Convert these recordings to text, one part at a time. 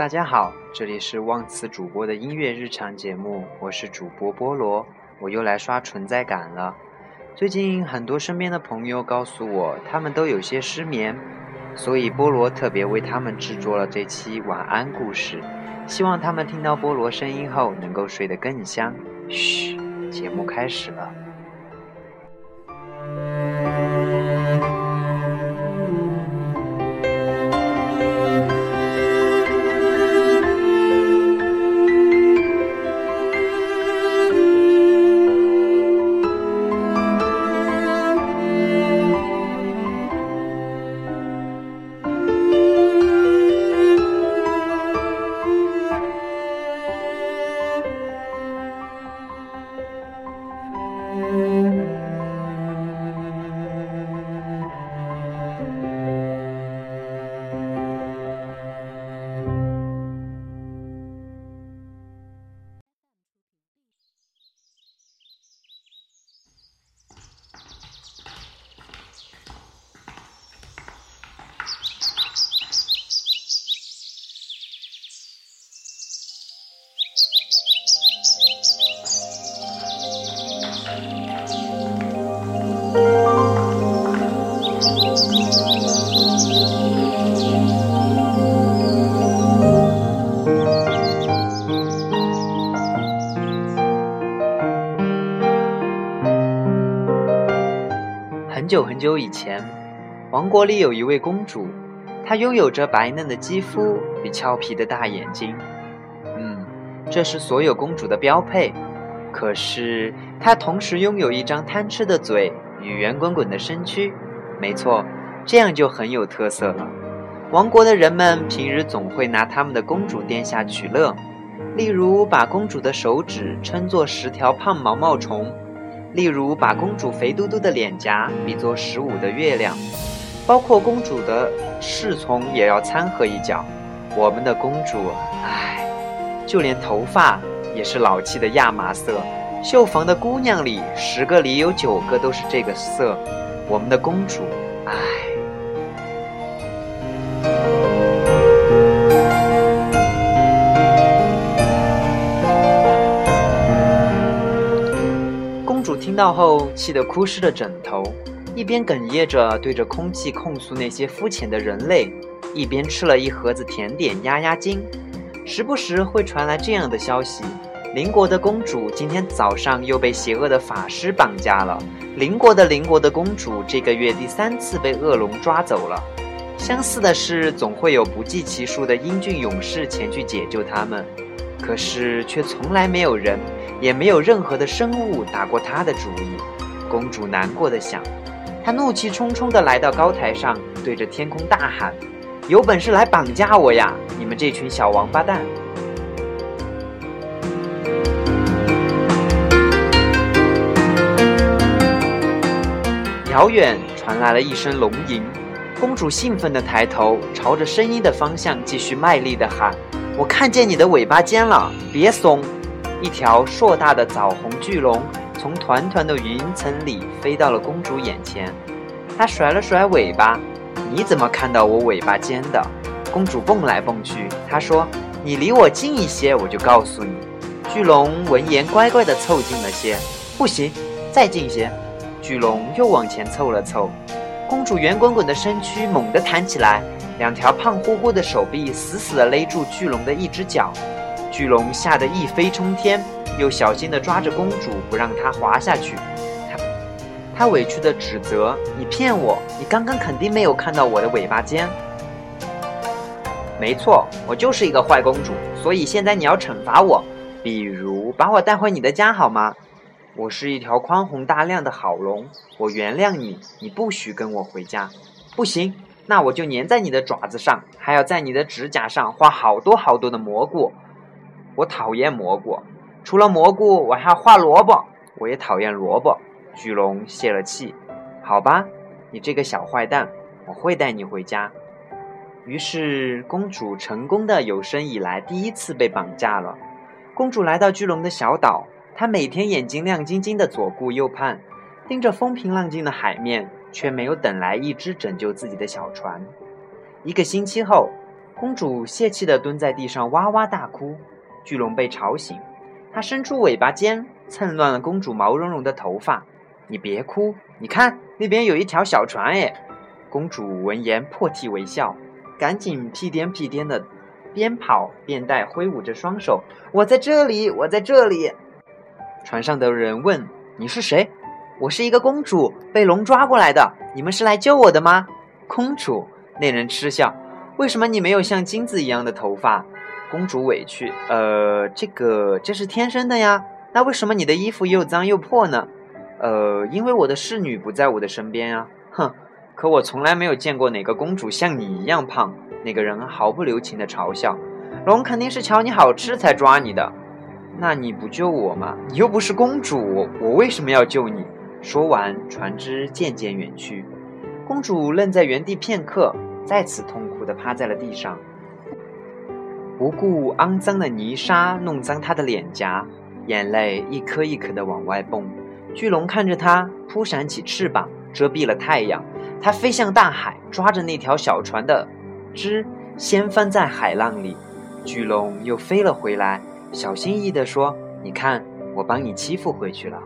大家好，这里是忘词主播的音乐日常节目，我是主播菠萝，我又来刷存在感了。最近很多身边的朋友告诉我，他们都有些失眠，所以菠萝特别为他们制作了这期晚安故事，希望他们听到菠萝声音后能够睡得更香。嘘，节目开始了。很久很久以前，王国里有一位公主，她拥有着白嫩的肌肤与俏皮的大眼睛。嗯，这是所有公主的标配。可是她同时拥有一张贪吃的嘴与圆滚滚的身躯。没错，这样就很有特色了。王国的人们平日总会拿他们的公主殿下取乐，例如把公主的手指称作十条胖毛毛虫。例如，把公主肥嘟嘟的脸颊比作十五的月亮，包括公主的侍从也要掺和一脚。我们的公主，唉，就连头发也是老气的亚麻色。绣房的姑娘里，十个里有九个都是这个色。我们的公主，到后，气得哭湿了枕头，一边哽咽着对着空气控诉那些肤浅的人类，一边吃了一盒子甜点压压惊。时不时会传来这样的消息：邻国的公主今天早上又被邪恶的法师绑架了。邻国的邻国的公主这个月第三次被恶龙抓走了。相似的是，总会有不计其数的英俊勇士前去解救他们，可是却从来没有人。也没有任何的生物打过他的主意，公主难过的想。她怒气冲冲的来到高台上，对着天空大喊：“有本事来绑架我呀！你们这群小王八蛋！”遥远传来了一声龙吟，公主兴奋的抬头，朝着声音的方向继续卖力的喊：“我看见你的尾巴尖了，别松！”一条硕大的枣红巨龙从团团的云层里飞到了公主眼前，它甩了甩尾巴。你怎么看到我尾巴尖的？公主蹦来蹦去。她说：“你离我近一些，我就告诉你。”巨龙闻言乖乖地凑近了些。不行，再近些。巨龙又往前凑了凑。公主圆滚滚的身躯猛地弹起来，两条胖乎乎的手臂死死地勒住巨龙的一只脚。巨龙吓得一飞冲天，又小心地抓着公主，不让她滑下去。他他委屈地指责：“你骗我！你刚刚肯定没有看到我的尾巴尖。”没错，我就是一个坏公主，所以现在你要惩罚我，比如把我带回你的家好吗？我是一条宽宏大量的好龙，我原谅你，你不许跟我回家。不行，那我就粘在你的爪子上，还要在你的指甲上画好多好多的蘑菇。我讨厌蘑菇，除了蘑菇，我还要画萝卜。我也讨厌萝卜。巨龙泄了气，好吧，你这个小坏蛋，我会带你回家。于是，公主成功的有生以来第一次被绑架了。公主来到巨龙的小岛，她每天眼睛亮晶晶的左顾右盼，盯着风平浪静的海面，却没有等来一只拯救自己的小船。一个星期后。公主泄气地蹲在地上哇哇大哭。巨龙被吵醒，它伸出尾巴尖，蹭乱了公主毛茸茸的头发。你别哭，你看那边有一条小船哎。公主闻言破涕为笑，赶紧屁颠屁颠的，边跑边带挥舞着双手：“我在这里，我在这里。”船上的人问：“你是谁？”“我是一个公主，被龙抓过来的。你们是来救我的吗？”公主，那人嗤笑：“为什么你没有像金子一样的头发？”公主委屈：“呃，这个这是天生的呀。那为什么你的衣服又脏又破呢？”呃，因为我的侍女不在我的身边啊。哼，可我从来没有见过哪个公主像你一样胖。那个人毫不留情地嘲笑：“龙肯定是瞧你好吃才抓你的。那你不救我吗？你又不是公主，我为什么要救你？”说完，船只渐渐远去。公主愣在原地片刻，再次痛苦地趴在了地上，不顾肮脏的泥沙弄脏她的脸颊，眼泪一颗一颗地往外蹦。巨龙看着她，扑闪起翅膀，遮蔽了太阳。它飞向大海，抓着那条小船的枝，掀翻在海浪里。巨龙又飞了回来，小心翼翼地说：“你看，我帮你欺负回去了。”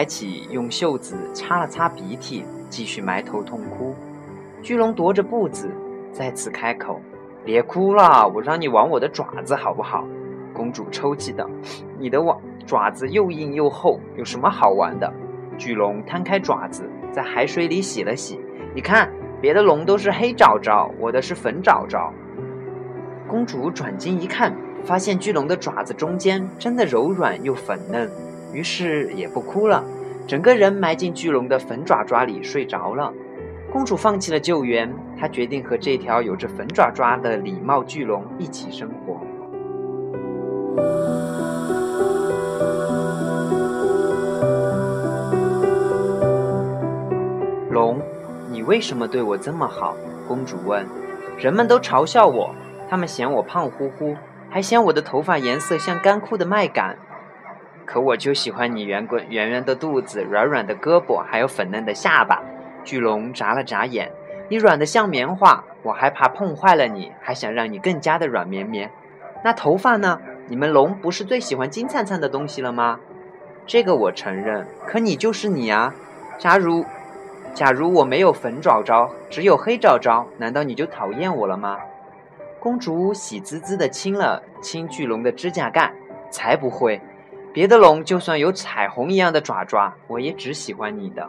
抬起，用袖子擦了擦鼻涕，继续埋头痛哭。巨龙踱着步子，再次开口：“别哭了，我让你玩我的爪子，好不好？”公主抽泣道：“你的网爪子又硬又厚，有什么好玩的？”巨龙摊开爪子，在海水里洗了洗。你看，别的龙都是黑爪爪，我的是粉爪爪。公主转睛一看，发现巨龙的爪子中间真的柔软又粉嫩，于是也不哭了，整个人埋进巨龙的粉爪爪里睡着了。公主放弃了救援，她决定和这条有着粉爪爪的礼貌巨龙一起生活。龙，你为什么对我这么好？公主问。人们都嘲笑我，他们嫌我胖乎乎，还嫌我的头发颜色像干枯的麦秆。可我就喜欢你圆滚圆圆的肚子、软软的胳膊，还有粉嫩的下巴。巨龙眨了眨眼，你软的像棉花，我还怕碰坏了你，还想让你更加的软绵绵。那头发呢？你们龙不是最喜欢金灿灿的东西了吗？这个我承认，可你就是你啊。假如，假如我没有粉爪爪，只有黑爪爪，难道你就讨厌我了吗？公主喜滋滋地亲了亲巨龙的指甲盖，才不会。别的龙就算有彩虹一样的爪爪，我也只喜欢你的。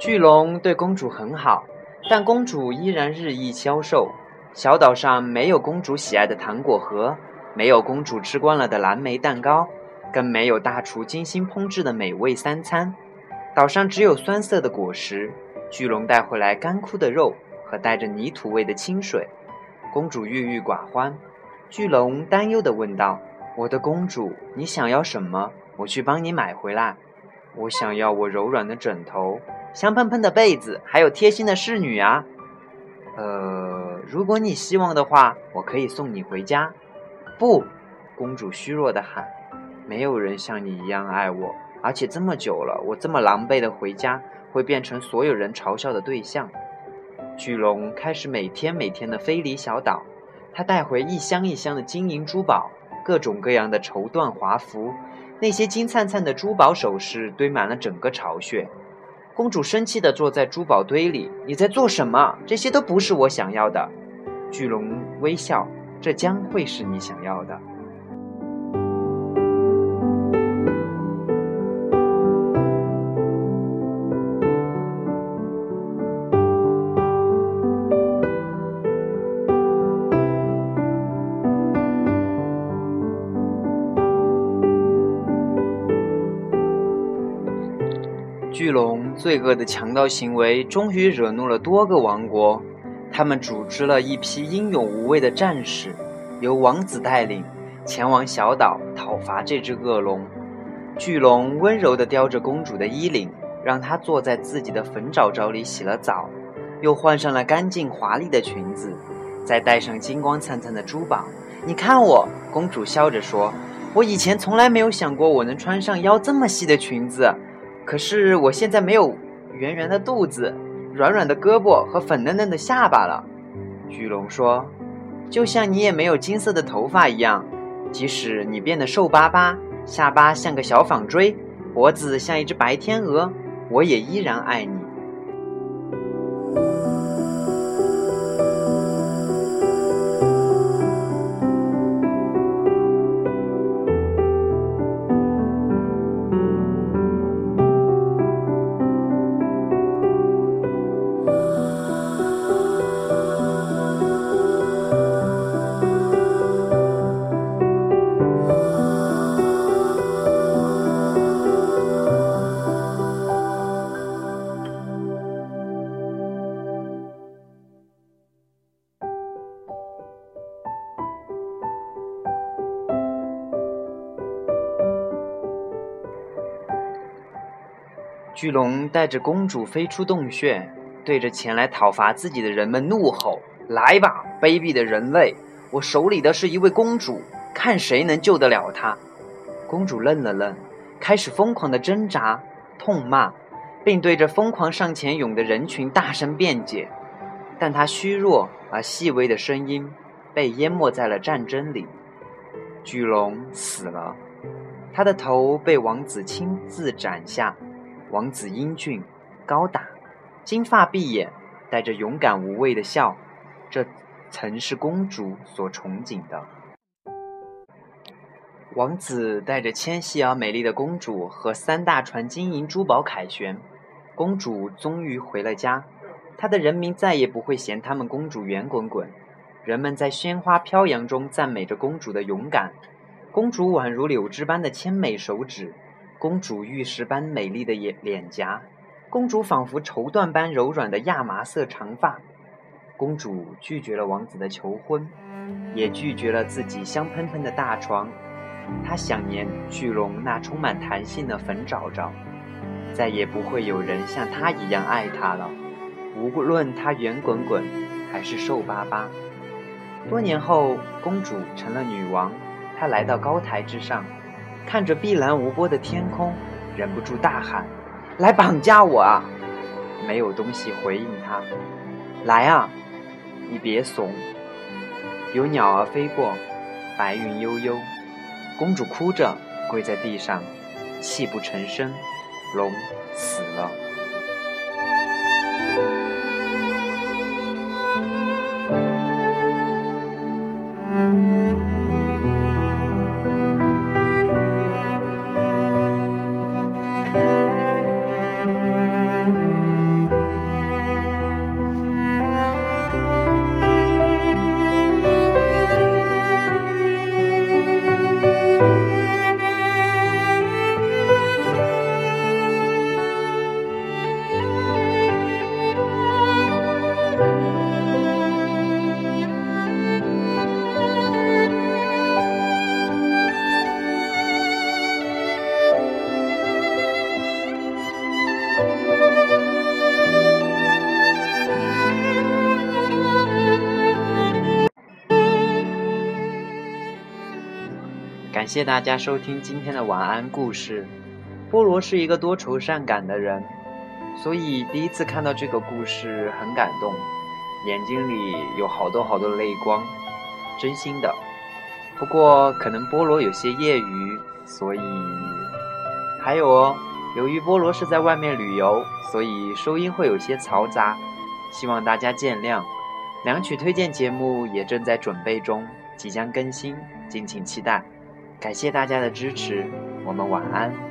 巨龙对公主很好，但公主依然日益消瘦。小岛上没有公主喜爱的糖果盒，没有公主吃惯了的蓝莓蛋糕，更没有大厨精心烹制的美味三餐。岛上只有酸涩的果实，巨龙带回来干枯的肉和带着泥土味的清水。公主郁郁寡欢。巨龙担忧地问道：“我的公主，你想要什么？我去帮你买回来。我想要我柔软的枕头。”香喷喷的被子，还有贴心的侍女啊！呃，如果你希望的话，我可以送你回家。不，公主虚弱的喊：“没有人像你一样爱我，而且这么久了，我这么狼狈的回家，会变成所有人嘲笑的对象。”巨龙开始每天每天的飞离小岛，他带回一箱一箱的金银珠宝，各种各样的绸缎华服，那些金灿灿的珠宝首饰堆满了整个巢穴。公主生气地坐在珠宝堆里。你在做什么？这些都不是我想要的。巨龙微笑，这将会是你想要的。巨龙罪恶的强盗行为终于惹怒了多个王国，他们组织了一批英勇无畏的战士，由王子带领，前往小岛讨伐这只恶龙。巨龙温柔地叼着公主的衣领，让她坐在自己的粉爪爪里洗了澡，又换上了干净华丽的裙子，再戴上金光灿灿的珠宝。你看我，公主笑着说：“我以前从来没有想过我能穿上腰这么细的裙子，可是我现在没有圆圆的肚子。”软软的胳膊和粉嫩嫩的下巴了，巨龙说：“就像你也没有金色的头发一样，即使你变得瘦巴巴，下巴像个小纺锥，脖子像一只白天鹅，我也依然爱你。”巨龙带着公主飞出洞穴，对着前来讨伐自己的人们怒吼：“来吧，卑鄙的人类！我手里的是一位公主，看谁能救得了她！”公主愣了愣，开始疯狂的挣扎、痛骂，并对着疯狂上前涌的人群大声辩解。但她虚弱而细微的声音被淹没在了战争里。巨龙死了，他的头被王子亲自斩下。王子英俊、高大，金发碧眼，带着勇敢无畏的笑，这曾是公主所憧憬的。王子带着纤细而美丽的公主和三大船金银珠宝凯旋，公主终于回了家。她的人民再也不会嫌他们公主圆滚滚，人们在鲜花飘扬中赞美着公主的勇敢。公主宛如柳枝般的纤美手指。公主玉石般美丽的眼脸颊，公主仿佛绸缎般柔软的亚麻色长发。公主拒绝了王子的求婚，也拒绝了自己香喷喷的大床。她想念巨龙那充满弹性的粉爪爪，再也不会有人像她一样爱她了。无论她圆滚滚还是瘦巴巴。多年后，公主成了女王，她来到高台之上。看着碧蓝无波的天空，忍不住大喊：“来绑架我啊！”没有东西回应他。来啊，你别怂。有鸟儿飞过，白云悠悠。公主哭着跪在地上，泣不成声。龙死了。感谢大家收听今天的晚安故事。菠萝是一个多愁善感的人，所以第一次看到这个故事很感动，眼睛里有好多好多泪光，真心的。不过可能菠萝有些业余，所以还有哦，由于菠萝是在外面旅游，所以收音会有些嘈杂，希望大家见谅。两曲推荐节目也正在准备中，即将更新，敬请期待。感谢大家的支持，我们晚安。